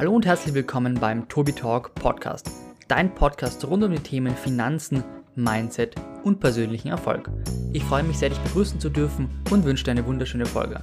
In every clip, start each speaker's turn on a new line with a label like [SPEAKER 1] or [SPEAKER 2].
[SPEAKER 1] Hallo und herzlich willkommen beim Tobi Talk Podcast, dein Podcast rund um die Themen Finanzen, Mindset und persönlichen Erfolg. Ich freue mich sehr, dich begrüßen zu dürfen und wünsche dir eine wunderschöne Folge.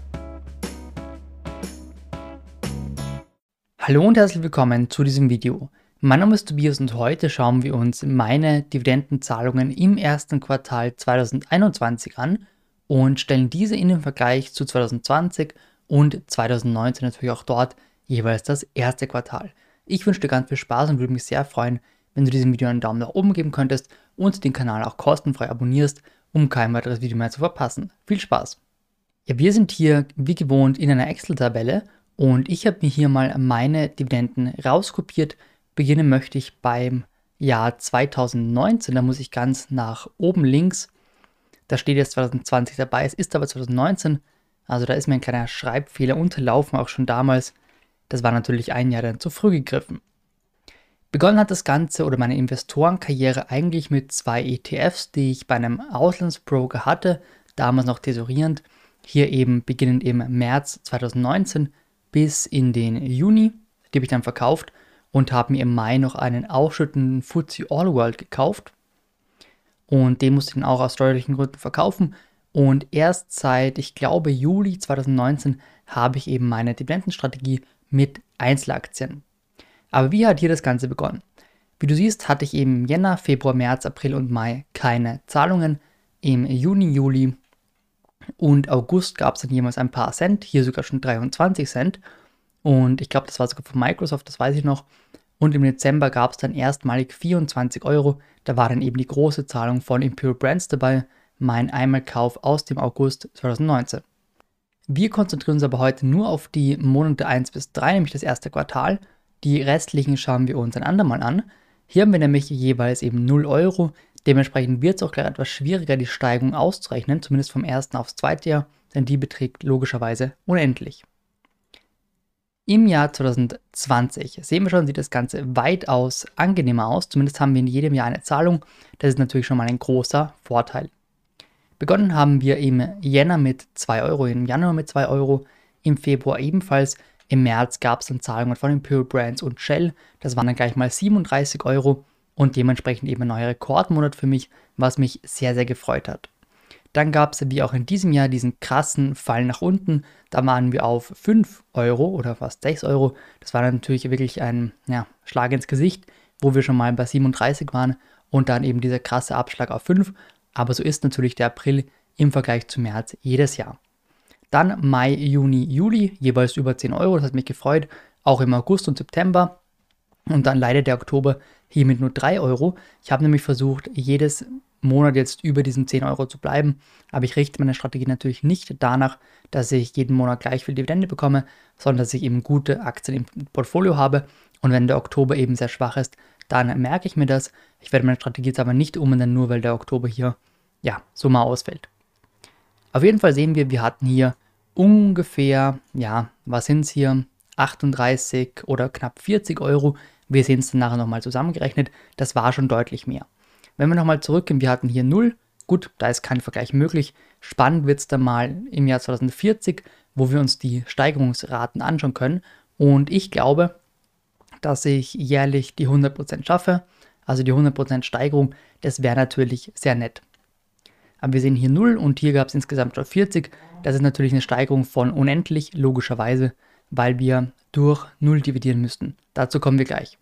[SPEAKER 1] Hallo und herzlich willkommen zu diesem Video. Mein Name ist Tobias und heute schauen wir uns meine Dividendenzahlungen im ersten Quartal 2021 an und stellen diese in den Vergleich zu 2020 und 2019 natürlich auch dort jeweils das erste Quartal. Ich wünsche dir ganz viel Spaß und würde mich sehr freuen, wenn du diesem Video einen Daumen nach oben geben könntest und den Kanal auch kostenfrei abonnierst, um kein weiteres Video mehr zu verpassen. Viel Spaß! Ja, wir sind hier wie gewohnt in einer Excel-Tabelle und ich habe mir hier mal meine Dividenden rauskopiert. Beginnen möchte ich beim Jahr 2019, da muss ich ganz nach oben links, da steht jetzt 2020 dabei, es ist aber 2019, also da ist mir ein kleiner Schreibfehler unterlaufen, auch schon damals. Das war natürlich ein Jahr dann zu früh gegriffen. Begonnen hat das Ganze oder meine Investorenkarriere eigentlich mit zwei ETFs, die ich bei einem Auslandsbroker hatte, damals noch tesorierend. Hier eben beginnend im März 2019 bis in den Juni. Die habe ich dann verkauft und habe mir im Mai noch einen ausschüttenden FTSE All World gekauft. Und den musste ich dann auch aus steuerlichen Gründen verkaufen. Und erst seit, ich glaube, Juli 2019 habe ich eben meine Dividendenstrategie mit Einzelaktien. Aber wie hat hier das Ganze begonnen? Wie du siehst, hatte ich im Jänner, Februar, März, April und Mai keine Zahlungen. Im Juni, Juli und August gab es dann jemals ein paar Cent, hier sogar schon 23 Cent. Und ich glaube, das war sogar von Microsoft, das weiß ich noch. Und im Dezember gab es dann erstmalig 24 Euro. Da war dann eben die große Zahlung von Imperial Brands dabei, mein Einmalkauf aus dem August 2019. Wir konzentrieren uns aber heute nur auf die Monate 1 bis 3, nämlich das erste Quartal. Die restlichen schauen wir uns ein andermal an. Hier haben wir nämlich jeweils eben 0 Euro. Dementsprechend wird es auch gleich etwas schwieriger, die Steigung auszurechnen, zumindest vom ersten aufs zweite Jahr, denn die beträgt logischerweise unendlich. Im Jahr 2020 sehen wir schon, sieht das Ganze weitaus angenehmer aus. Zumindest haben wir in jedem Jahr eine Zahlung. Das ist natürlich schon mal ein großer Vorteil. Begonnen haben wir im Jänner mit 2 Euro, im Januar mit 2 Euro, im Februar ebenfalls. Im März gab es dann Zahlungen von Imperial Brands und Shell. Das waren dann gleich mal 37 Euro und dementsprechend eben ein neuer Rekordmonat für mich, was mich sehr, sehr gefreut hat. Dann gab es wie auch in diesem Jahr diesen krassen Fall nach unten. Da waren wir auf 5 Euro oder fast 6 Euro. Das war natürlich wirklich ein ja, Schlag ins Gesicht, wo wir schon mal bei 37 waren und dann eben dieser krasse Abschlag auf 5 aber so ist natürlich der April im Vergleich zu März jedes Jahr. Dann Mai, Juni, Juli, jeweils über 10 Euro, das hat mich gefreut, auch im August und September. Und dann leider der Oktober hier mit nur 3 Euro. Ich habe nämlich versucht, jedes Monat jetzt über diesen 10 Euro zu bleiben, aber ich richte meine Strategie natürlich nicht danach, dass ich jeden Monat gleich viel Dividende bekomme, sondern dass ich eben gute Aktien im Portfolio habe. Und wenn der Oktober eben sehr schwach ist, dann merke ich mir das. Ich werde meine Strategie jetzt aber nicht umändern, nur weil der Oktober hier ja, so mal ausfällt. Auf jeden Fall sehen wir, wir hatten hier ungefähr, ja, was sind es hier, 38 oder knapp 40 Euro. Wir sehen es dann nachher nochmal zusammengerechnet. Das war schon deutlich mehr. Wenn wir nochmal zurückgehen, wir hatten hier 0. Gut, da ist kein Vergleich möglich. Spannend wird es dann mal im Jahr 2040, wo wir uns die Steigerungsraten anschauen können. Und ich glaube, dass ich jährlich die 100% schaffe. Also die 100% Steigerung, das wäre natürlich sehr nett. Aber wir sehen hier 0 und hier gab es insgesamt schon 40. Das ist natürlich eine Steigerung von unendlich, logischerweise, weil wir durch 0 dividieren müssten. Dazu kommen wir gleich.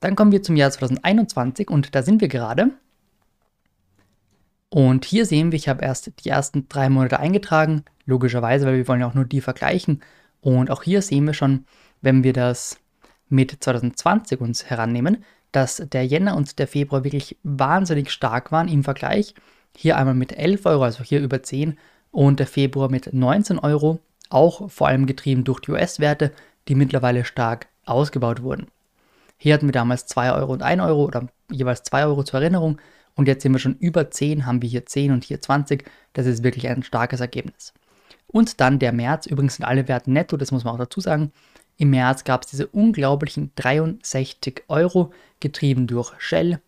[SPEAKER 1] Dann kommen wir zum Jahr 2021 und da sind wir gerade. Und hier sehen wir, ich habe erst die ersten drei Monate eingetragen, logischerweise, weil wir wollen ja auch nur die vergleichen. Und auch hier sehen wir schon, wenn wir das mit 2020 uns herannehmen, dass der Jänner und der Februar wirklich wahnsinnig stark waren im Vergleich. Hier einmal mit 11 Euro, also hier über 10 und der Februar mit 19 Euro, auch vor allem getrieben durch die US-Werte, die mittlerweile stark ausgebaut wurden. Hier hatten wir damals 2 Euro und 1 Euro oder jeweils 2 Euro zur Erinnerung und jetzt sind wir schon über 10, haben wir hier 10 und hier 20. Das ist wirklich ein starkes Ergebnis. Und dann der März, übrigens sind alle Werte netto, das muss man auch dazu sagen. Im März gab es diese unglaublichen 63 Euro, getrieben durch Shell,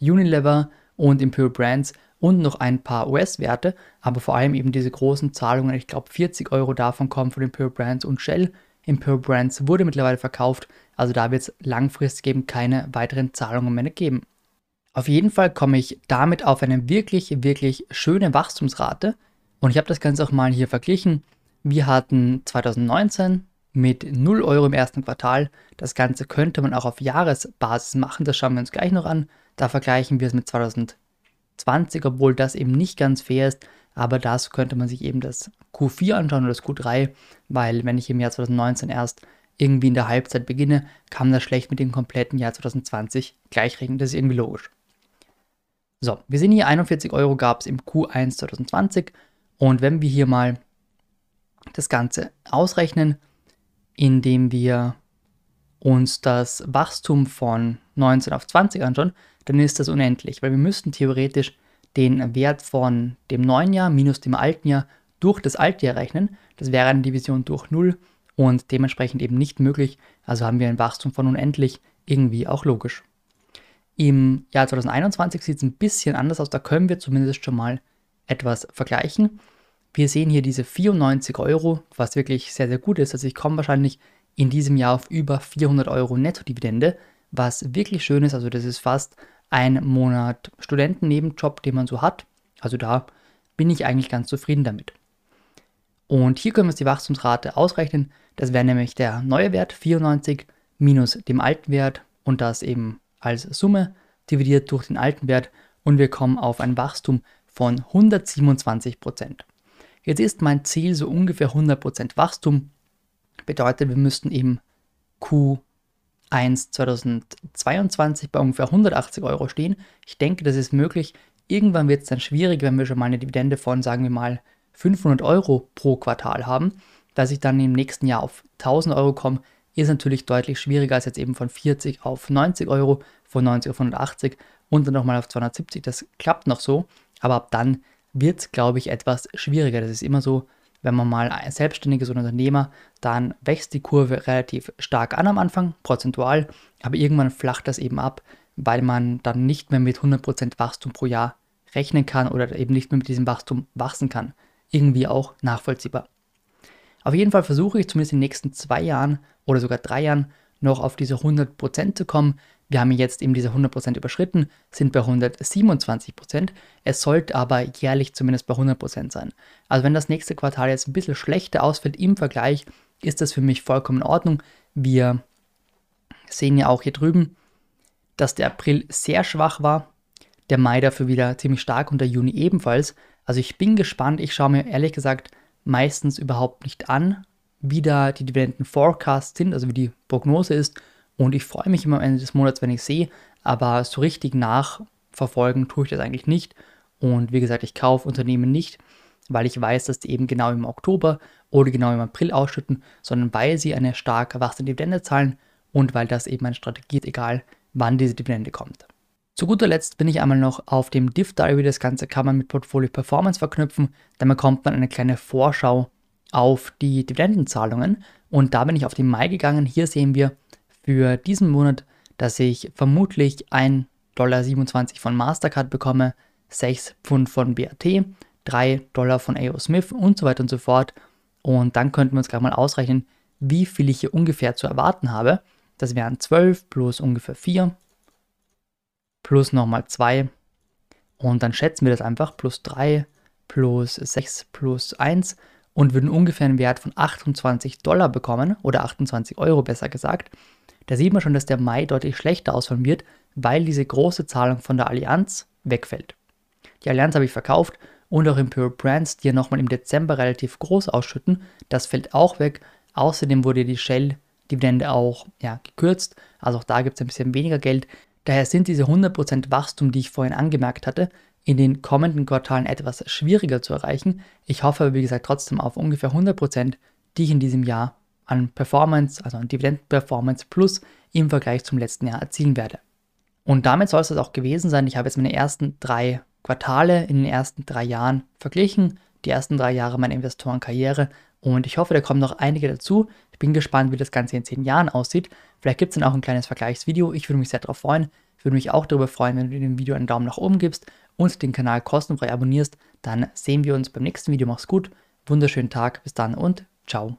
[SPEAKER 1] Unilever und Imperial Brands und noch ein paar US-Werte, aber vor allem eben diese großen Zahlungen, ich glaube 40 Euro davon kommen von Imperial Brands und Shell, Imperial Brands wurde mittlerweile verkauft, also da wird es langfristig eben keine weiteren Zahlungen mehr geben. Auf jeden Fall komme ich damit auf eine wirklich, wirklich schöne Wachstumsrate und ich habe das Ganze auch mal hier verglichen. Wir hatten 2019 mit 0 Euro im ersten Quartal. Das Ganze könnte man auch auf Jahresbasis machen, das schauen wir uns gleich noch an. Da vergleichen wir es mit 2020, obwohl das eben nicht ganz fair ist. Aber dazu könnte man sich eben das Q4 anschauen oder das Q3, weil wenn ich im Jahr 2019 erst irgendwie in der Halbzeit beginne, kann das schlecht mit dem kompletten Jahr 2020 gleichrechnen. Das ist irgendwie logisch. So, wir sehen hier 41 Euro gab es im Q1 2020 und wenn wir hier mal das Ganze ausrechnen, indem wir uns das Wachstum von 19 auf 20 anschauen, dann ist das unendlich, weil wir müssten theoretisch den Wert von dem neuen Jahr minus dem alten Jahr durch das alte Jahr rechnen. Das wäre eine Division durch 0 und dementsprechend eben nicht möglich. Also haben wir ein Wachstum von unendlich, irgendwie auch logisch. Im Jahr 2021 sieht es ein bisschen anders aus, da können wir zumindest schon mal etwas vergleichen. Wir sehen hier diese 94 Euro, was wirklich sehr, sehr gut ist. Also ich komme wahrscheinlich in diesem Jahr auf über 400 Euro Netto-Dividende, was wirklich schön ist. Also das ist fast ein Monat Studentennebenjob, den man so hat. Also da bin ich eigentlich ganz zufrieden damit. Und hier können wir uns die Wachstumsrate ausrechnen. Das wäre nämlich der neue Wert 94 minus dem alten Wert und das eben als Summe dividiert durch den alten Wert und wir kommen auf ein Wachstum von 127% Jetzt ist mein Ziel so ungefähr 100% Wachstum. Bedeutet, wir müssten eben Q1 2022 bei ungefähr 180 Euro stehen. Ich denke, das ist möglich. Irgendwann wird es dann schwierig, wenn wir schon mal eine Dividende von, sagen wir mal, 500 Euro pro Quartal haben. Dass ich dann im nächsten Jahr auf 1000 Euro komme, ist natürlich deutlich schwieriger als jetzt eben von 40 auf 90 Euro, von 90 auf 180 und dann nochmal auf 270. Das klappt noch so, aber ab dann wird es, glaube ich, etwas schwieriger. Das ist immer so, wenn man mal ein selbstständiges Unternehmer, dann wächst die Kurve relativ stark an am Anfang, prozentual, aber irgendwann flacht das eben ab, weil man dann nicht mehr mit 100% Wachstum pro Jahr rechnen kann oder eben nicht mehr mit diesem Wachstum wachsen kann. Irgendwie auch nachvollziehbar. Auf jeden Fall versuche ich zumindest in den nächsten zwei Jahren oder sogar drei Jahren noch auf diese 100% zu kommen. Wir haben jetzt eben diese 100% überschritten, sind bei 127%. Es sollte aber jährlich zumindest bei 100% sein. Also wenn das nächste Quartal jetzt ein bisschen schlechter ausfällt im Vergleich, ist das für mich vollkommen in Ordnung. Wir sehen ja auch hier drüben, dass der April sehr schwach war, der Mai dafür wieder ziemlich stark und der Juni ebenfalls. Also ich bin gespannt, ich schaue mir ehrlich gesagt meistens überhaupt nicht an, wie da die Dividenden Forecasts sind, also wie die Prognose ist. Und ich freue mich immer am Ende des Monats, wenn ich sehe, aber so richtig nachverfolgen tue ich das eigentlich nicht. Und wie gesagt, ich kaufe Unternehmen nicht, weil ich weiß, dass die eben genau im Oktober oder genau im April ausschütten, sondern weil sie eine stark erwachsene Dividende zahlen und weil das eben eine Strategie ist, egal wann diese Dividende kommt. Zu guter Letzt bin ich einmal noch auf dem Div Diary. Das Ganze kann man mit Portfolio Performance verknüpfen. Dann bekommt man eine kleine Vorschau auf die Dividendenzahlungen. Und da bin ich auf den Mai gegangen. Hier sehen wir für diesen Monat, dass ich vermutlich 1,27 Dollar von Mastercard bekomme, 6 Pfund von BAT, 3 Dollar von AO Smith und so weiter und so fort. Und dann könnten wir uns gleich mal ausrechnen, wie viel ich hier ungefähr zu erwarten habe. Das wären 12 plus ungefähr 4 plus nochmal 2 und dann schätzen wir das einfach plus 3 plus 6 plus 1 und würden ungefähr einen Wert von 28 Dollar bekommen oder 28 Euro besser gesagt. Da sieht man schon, dass der Mai deutlich schlechter ausfallen wird, weil diese große Zahlung von der Allianz wegfällt. Die Allianz habe ich verkauft und auch Imperial Brands, die ja nochmal im Dezember relativ groß ausschütten, das fällt auch weg. Außerdem wurde die Shell-Dividende auch ja, gekürzt, also auch da gibt es ein bisschen weniger Geld. Daher sind diese 100% Wachstum, die ich vorhin angemerkt hatte, in den kommenden Quartalen etwas schwieriger zu erreichen. Ich hoffe aber, wie gesagt, trotzdem auf ungefähr 100%, die ich in diesem Jahr an Performance, also an Dividendenperformance plus im Vergleich zum letzten Jahr erzielen werde. Und damit soll es das auch gewesen sein. Ich habe jetzt meine ersten drei Quartale in den ersten drei Jahren verglichen, die ersten drei Jahre meiner Investorenkarriere und ich hoffe, da kommen noch einige dazu. Ich bin gespannt, wie das Ganze in zehn Jahren aussieht. Vielleicht gibt es dann auch ein kleines Vergleichsvideo. Ich würde mich sehr darauf freuen. Ich würde mich auch darüber freuen, wenn du dem Video einen Daumen nach oben gibst und den Kanal kostenfrei abonnierst. Dann sehen wir uns beim nächsten Video. Mach's gut, wunderschönen Tag, bis dann und ciao.